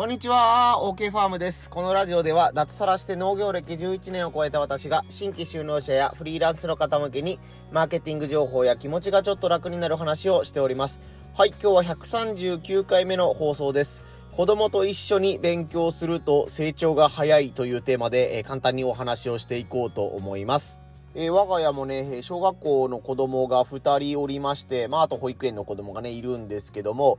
こんにちは、OK ファームです。このラジオでは、脱サラして農業歴11年を超えた私が、新規就農者やフリーランスの方向けに、マーケティング情報や気持ちがちょっと楽になる話をしております。はい、今日は139回目の放送です。子供と一緒に勉強すると成長が早いというテーマで、えー、簡単にお話をしていこうと思います。えー、我が家もね、小学校の子供が2人おりまして、まあ、あと保育園の子供がね、いるんですけども、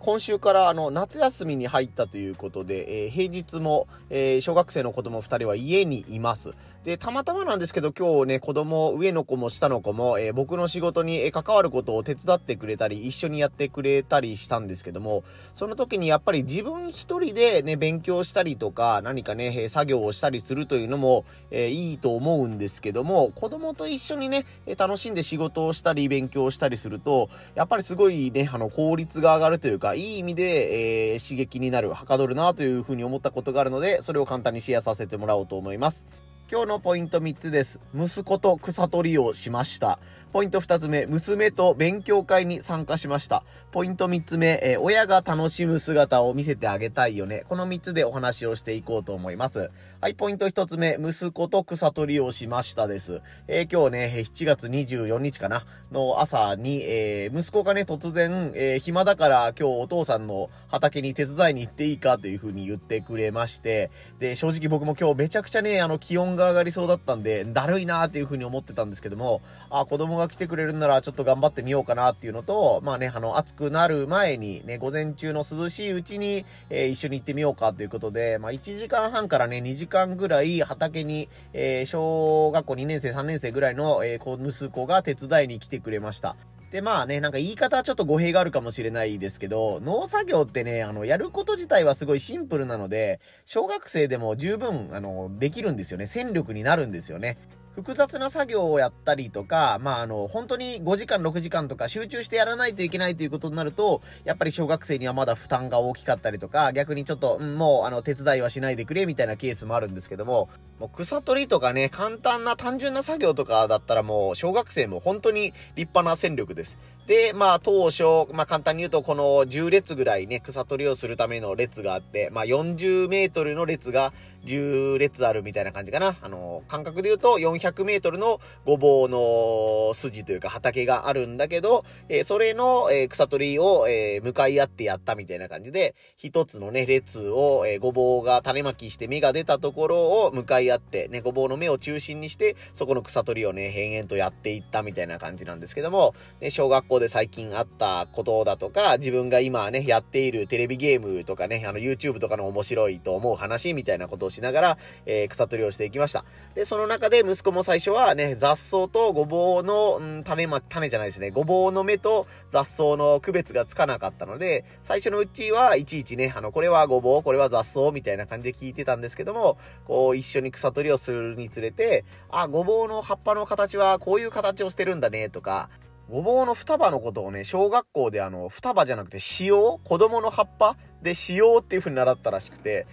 今週からあの夏休みに入ったということで、えー、平日も、えー、小学生の子供2人は家にいます。で、たまたまなんですけど今日ね、子供、上の子も下の子も、えー、僕の仕事に関わることを手伝ってくれたり、一緒にやってくれたりしたんですけども、その時にやっぱり自分一人でね、勉強したりとか、何かね、作業をしたりするというのも、えいいと思うんですけども、子供と一緒にね、楽しんで仕事をしたり、勉強したりすると、やっぱりすごいね、あの、効率が上がるというか、いい意味で、えー、刺激になる、はかどるなというふうに思ったことがあるので、それを簡単にシェアさせてもらおうと思います。今日のポイント3つです。息子と草取りをしました。ポイント2つ目、娘と勉強会に参加しました。ポイント3つ目、えー、親が楽しむ姿を見せてあげたいよね。この3つでお話をしていこうと思います。はい、ポイント1つ目、息子と草取りをしましたです。えー、今日ね、7月24日かな、の朝に、えー、息子がね、突然、え暇だから今日お父さんの畑に手伝いに行っていいかという風に言ってくれまして、で、正直僕も今日めちゃくちゃね、あの、気温が上がりそうだったんで、だるいなーっていう風に思ってたんですけども、あ、子供が来てくれるんならちょっと頑張ってみようかなっていうのと、まあね、あの、暑くなる前にね、午前中の涼しいうちに、えー、一緒に行ってみようかということで、まあ1時間半からね、2時間ぐらい畑に、えー、小学校2年生、3年生ぐらいの、えー、息子が手伝いに来てくれました。で、まあね、なんか言い方はちょっと語弊があるかもしれないですけど、農作業ってね、あの、やること自体はすごいシンプルなので、小学生でも十分、あの、できるんですよね。戦力になるんですよね。複雑な作業をやったりとか、まあ、あの、本当に5時間、6時間とか集中してやらないといけないということになると、やっぱり小学生にはまだ負担が大きかったりとか、逆にちょっと、うん、もう、あの、手伝いはしないでくれ、みたいなケースもあるんですけども、もう草取りとかね、簡単な単純な作業とかだったらもう、小学生も本当に立派な戦力です。で、まあ、当初、まあ、簡単に言うと、この10列ぐらいね、草取りをするための列があって、まあ、40メートルの列が10列あるみたいな感じかな。あの、感覚で言うと400メートルのごぼうの筋というか畑があるんだけど、えー、それの、えー、草取りを、えー、向かい合ってやったみたいな感じで、一つのね、列を、えごぼうが種まきして芽が出たところを向かい合って、ね、ごぼうの芽を中心にして、そこの草取りをね、変々とやっていったみたいな感じなんですけども、ね、小学校で最近あったことだとか、自分が今ね、やっているテレビゲームとかね、あの YouTube とかの面白いと思う話みたいなことをしながら、えー、草取りをしていきました。で、その中で息子も最初はね、雑草とごぼうの、ん、種ま、種じゃないですね、ごぼうの芽と雑草の区別がつかなかったので、最初のうちはいちいちね、あの、これはごぼう、これは雑草みたいな感じで聞いてたんですけども、こう、一緒に草取りをするにつれて、あ、ごぼうの葉っぱの形はこういう形をしてるんだね、とか、ごぼうの双葉のことをね、小学校であの、双葉じゃなくて、塩？子供の葉っぱで塩っていう風に習ったらしくて、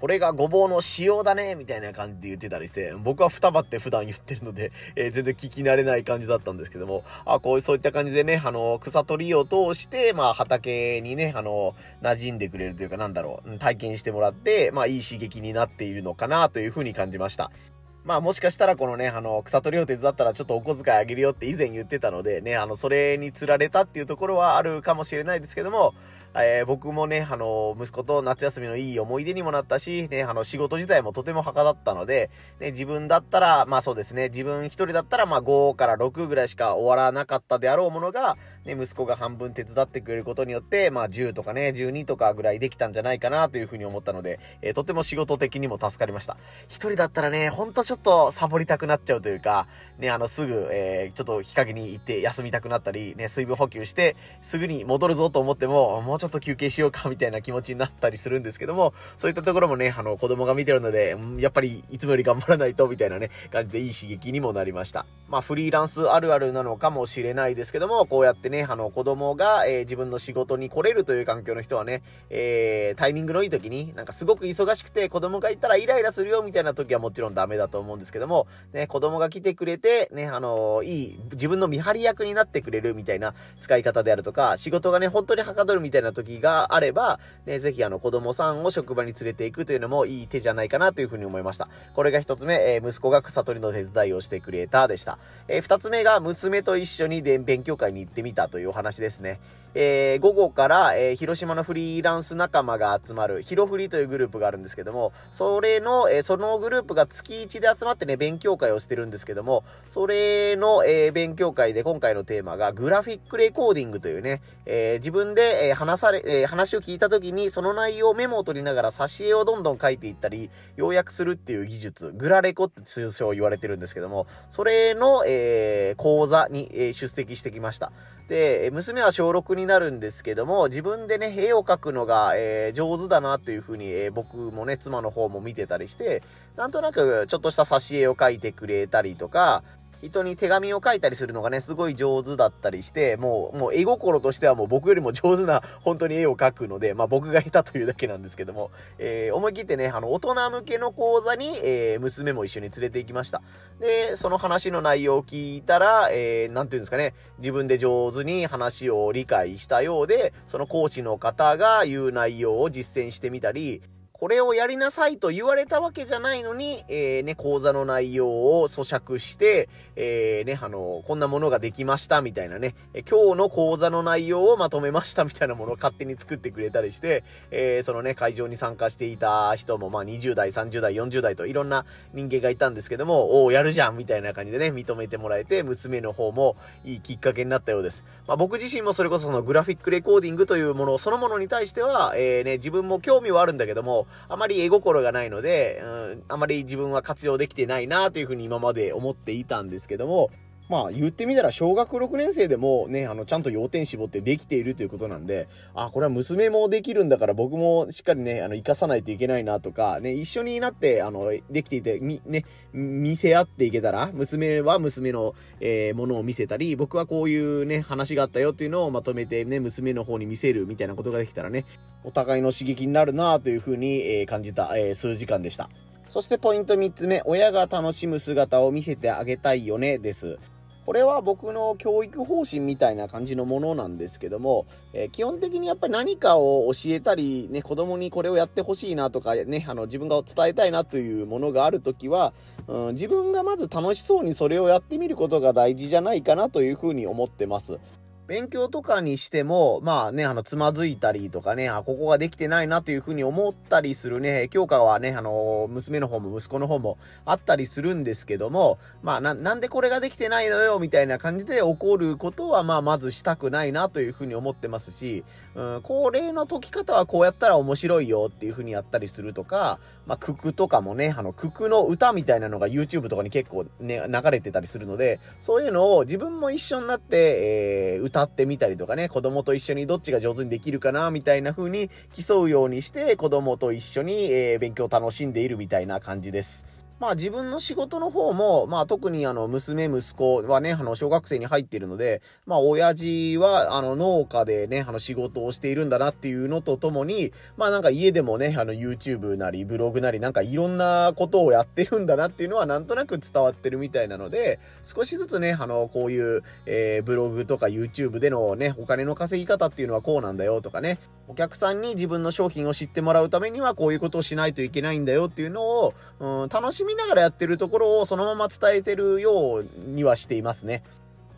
これがごぼうの塩だねみたいな感じで言ってたりして、僕は双葉って普段言ってるので、えー、全然聞き慣れない感じだったんですけども、あ、こういうそういった感じでね、あの、草取りを通して、まあ畑にね、あの、馴染んでくれるというかなんだろう、体験してもらって、まあいい刺激になっているのかなというふうに感じました。まあもしかしたらこのね、あの、草取りを手伝ったらちょっとお小遣いあげるよって以前言ってたのでね、あの、それに釣られたっていうところはあるかもしれないですけども、えー、僕もね、あの、息子と夏休みのいい思い出にもなったし、ね、あの、仕事自体もとてもはかだったので、ね、自分だったら、まあそうですね、自分一人だったら、まあ5から6ぐらいしか終わらなかったであろうものが、ね、息子が半分手伝ってくれることによって、まあ10とかね、12とかぐらいできたんじゃないかなというふうに思ったので、えー、とても仕事的にも助かりました。一人だったらね、ほんとちょっとサボりたくなっちゃうというか、ね、あの、すぐ、えー、ちょっと日陰に行って休みたくなったり、ね、水分補給して、すぐに戻るぞと思っても、もうちょっと休憩しようかみたいな気持ちになったりするんですけども、そういったところもね、あの、子供が見てるので、やっぱりいつもより頑張らないと、みたいなね、感じでいい刺激にもなりました。まあ、フリーランスあるあるなのかもしれないですけども、こうやってね、ね、あの、子供が、えー、自分の仕事に来れるという環境の人はね、えー、タイミングのいい時に、なんかすごく忙しくて子供がいたらイライラするよみたいな時はもちろんダメだと思うんですけども、ね、子供が来てくれて、ね、あのいい、自分の見張り役になってくれるみたいな使い方であるとか、仕事がね、本当にはかどるみたいな時があれば、ね、ぜひあの、子供さんを職場に連れていくというのもいい手じゃないかなというふうに思いました。これが一つ目、えー、息子が草取りの手伝いをしてくれたでした。えー、二つ目が娘と一緒に勉強会に行ってみたというお話ですね。えー、午後から、えー、広島のフリーランス仲間が集まる、ヒロフリというグループがあるんですけども、それの、えー、そのグループが月1で集まってね、勉強会をしてるんですけども、それの、えー、勉強会で今回のテーマが、グラフィックレコーディングというね、えー、自分で、えー、話され、えー、話を聞いた時に、その内容をメモを取りながら、挿絵をどんどん書いていったり、要約するっていう技術、グラレコって通称言われてるんですけども、それの、えー、講座に、えー、出席してきました。で、娘は小6になるんですけども、自分でね、絵を描くのが、えー、上手だなというふうに、えー、僕もね、妻の方も見てたりして、なんとなくちょっとした挿絵を描いてくれたりとか、人に手紙を書いたりするのがね、すごい上手だったりして、もう、もう絵心としてはもう僕よりも上手な本当に絵を描くので、まあ僕が下手というだけなんですけども、えー、思い切ってね、あの、大人向けの講座に、えー、娘も一緒に連れて行きました。で、その話の内容を聞いたら、えー、なんていうんですかね、自分で上手に話を理解したようで、その講師の方が言う内容を実践してみたり、これをやりなさいと言われたわけじゃないのに、えー、ね、講座の内容を咀嚼して、えー、ね、あの、こんなものができましたみたいなね、今日の講座の内容をまとめましたみたいなものを勝手に作ってくれたりして、えー、そのね、会場に参加していた人も、まあ、20代、30代、40代といろんな人間がいたんですけども、おお、やるじゃんみたいな感じでね、認めてもらえて、娘の方もいいきっかけになったようです。まあ、僕自身もそれこそそのグラフィックレコーディングというものそのものに対しては、えー、ね、自分も興味はあるんだけども、あまり絵心がないので、うん、あまり自分は活用できてないなというふうに今まで思っていたんですけども、まあ言ってみたら小学6年生でもね、あの、ちゃんと要点絞ってできているということなんで、あ、これは娘もできるんだから僕もしっかりね、あの、活かさないといけないなとか、ね、一緒になって、あの、できていて、み、ね、見せ合っていけたら、娘は娘の、えー、ものを見せたり、僕はこういうね、話があったよっていうのをまとめてね、娘の方に見せるみたいなことができたらね、お互いの刺激になるなというふうに、えー、感じた、えー、数時間でした。そしてポイント3つ目、親が楽しむ姿を見せてあげたいよね、です。これは僕の教育方針みたいな感じのものなんですけども、えー、基本的にやっぱり何かを教えたり、ね、子供にこれをやってほしいなとか、ね、あの、自分が伝えたいなというものがあるときは、うん、自分がまず楽しそうにそれをやってみることが大事じゃないかなというふうに思ってます。勉強とかにしても、まあね、あの、つまずいたりとかね、あ、ここができてないなというふうに思ったりするね、教科はね、あの、娘の方も息子の方もあったりするんですけども、まあな、なんでこれができてないのよ、みたいな感じで起こることは、まあ、まずしたくないなというふうに思ってますし、うん、恒例の解き方はこうやったら面白いよっていうふうにやったりするとか、まあ、ククとかもね、あの、ククの歌みたいなのが YouTube とかに結構ね、流れてたりするので、そういうのを自分も一緒になって、えー、歌ってみたりとかね、子供と一緒にどっちが上手にできるかな、みたいな風に競うようにして、子供と一緒に、えー、勉強を楽しんでいるみたいな感じです。まあ自分の仕事の方も、まあ特にあの娘、息子はね、あの小学生に入っているので、まあ親父はあの農家でね、あの仕事をしているんだなっていうのとともに、まあなんか家でもね、あの YouTube なりブログなりなんかいろんなことをやってるんだなっていうのはなんとなく伝わってるみたいなので、少しずつね、あのこういう、えー、ブログとか YouTube でのね、お金の稼ぎ方っていうのはこうなんだよとかね、お客さんに自分の商品を知ってもらうためにはこういうことをしないといけないんだよっていうのを、うん、楽しみながらやってるところをそのまま伝えてるようにはしていますね。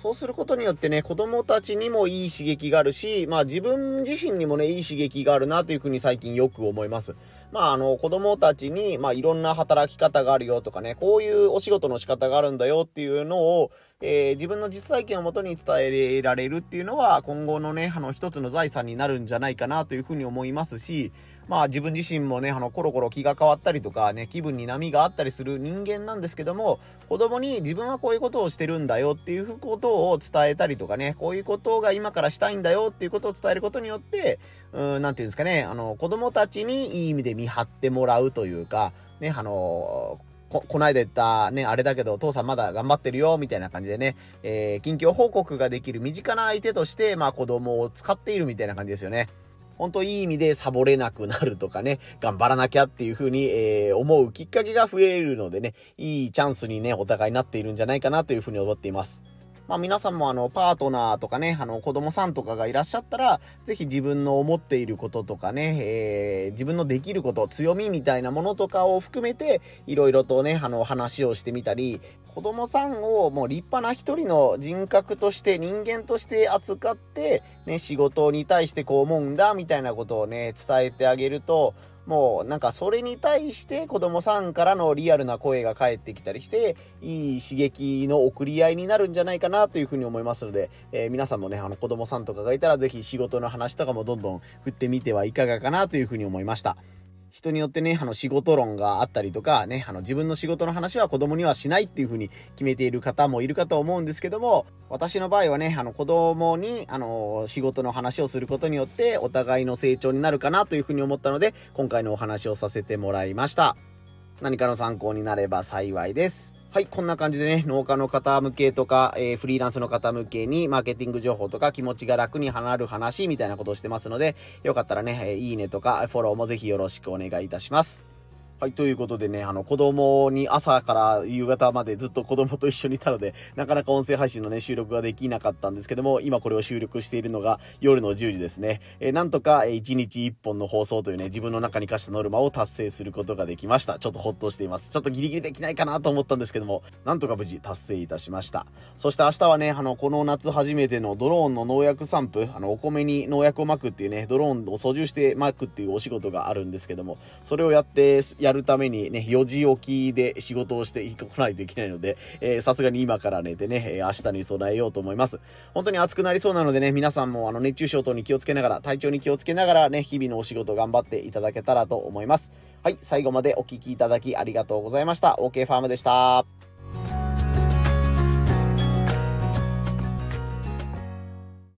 そうすることによってね、子供たちにもいい刺激があるし、まあ自分自身にもね、いい刺激があるなというふうに最近よく思います。まああの、子供たちに、まあいろんな働き方があるよとかね、こういうお仕事の仕方があるんだよっていうのを、えー、自分の実体験をもとに伝えられるっていうのは、今後のね、あの、一つの財産になるんじゃないかなというふうに思いますし、まあ自分自身もね、あの、コロコロ気が変わったりとかね、気分に波があったりする人間なんですけども、子供に自分はこういうことをしてるんだよっていうことを伝えたりとかね、こういうことが今からしたいんだよっていうことを伝えることによって、うん、なんていうんですかね、あの、子供たちにいい意味で見張ってもらうというか、ね、あの、こ、こないだ言ったね、あれだけど、父さんまだ頑張ってるよ、みたいな感じでね、えー、近況報告ができる身近な相手として、まあ子供を使っているみたいな感じですよね。本当いい意味でサボれなくなるとかね、頑張らなきゃっていう風に、えー、思うきっかけが増えるのでね、いいチャンスにね、お互いになっているんじゃないかなという風に思っています。まあ皆さんもあの、パートナーとかね、あの、子供さんとかがいらっしゃったら、ぜひ自分の思っていることとかね、えー、自分のできること、強みみたいなものとかを含めて、いろいろとね、あの、話をしてみたり、子供さんをもう立派な一人の人格として人間として扱って、ね、仕事に対してこう思うんだみたいなことをね、伝えてあげると、もうなんかそれに対して子供さんからのリアルな声が返ってきたりして、いい刺激の送り合いになるんじゃないかなというふうに思いますので、えー、皆さんもね、あの子供さんとかがいたらぜひ仕事の話とかもどんどん振ってみてはいかがかなというふうに思いました。人によってね、あの仕事論があったりとか、ね、あの自分の仕事の話は子供にはしないっていう風に決めている方もいるかと思うんですけども、私の場合はね、あの子供に、あの、仕事の話をすることによって、お互いの成長になるかなという風に思ったので、今回のお話をさせてもらいました。何かの参考になれば幸いです。はい、こんな感じでね、農家の方向けとか、えー、フリーランスの方向けに、マーケティング情報とか、気持ちが楽に離る話みたいなことをしてますので、よかったらね、え、いいねとか、フォローもぜひよろしくお願いいたします。はい、ということでね、あの、子供に朝から夕方までずっと子供と一緒にいたので、なかなか音声配信のね、収録ができなかったんですけども、今これを収録しているのが夜の10時ですね。えー、なんとか、えー、1日1本の放送というね、自分の中に課したノルマを達成することができました。ちょっとほっとしています。ちょっとギリギリできないかなと思ったんですけども、なんとか無事達成いたしました。そして明日はね、あの、この夏初めてのドローンの農薬散布、あの、お米に農薬を撒くっていうね、ドローンを操縦して撒くっていうお仕事があるんですけども、それをやって、ややるためにね、4時起きで仕事をしていかないといけないので、え、さすがに今から寝てね、えー、明日に備えようと思います。本当に暑くなりそうなのでね、皆さんもあの熱中症等に気をつけながら、体調に気をつけながらね、日々のお仕事頑張っていただけたらと思います。はい、最後までお聴きいただきありがとうございました。OK ファームでした。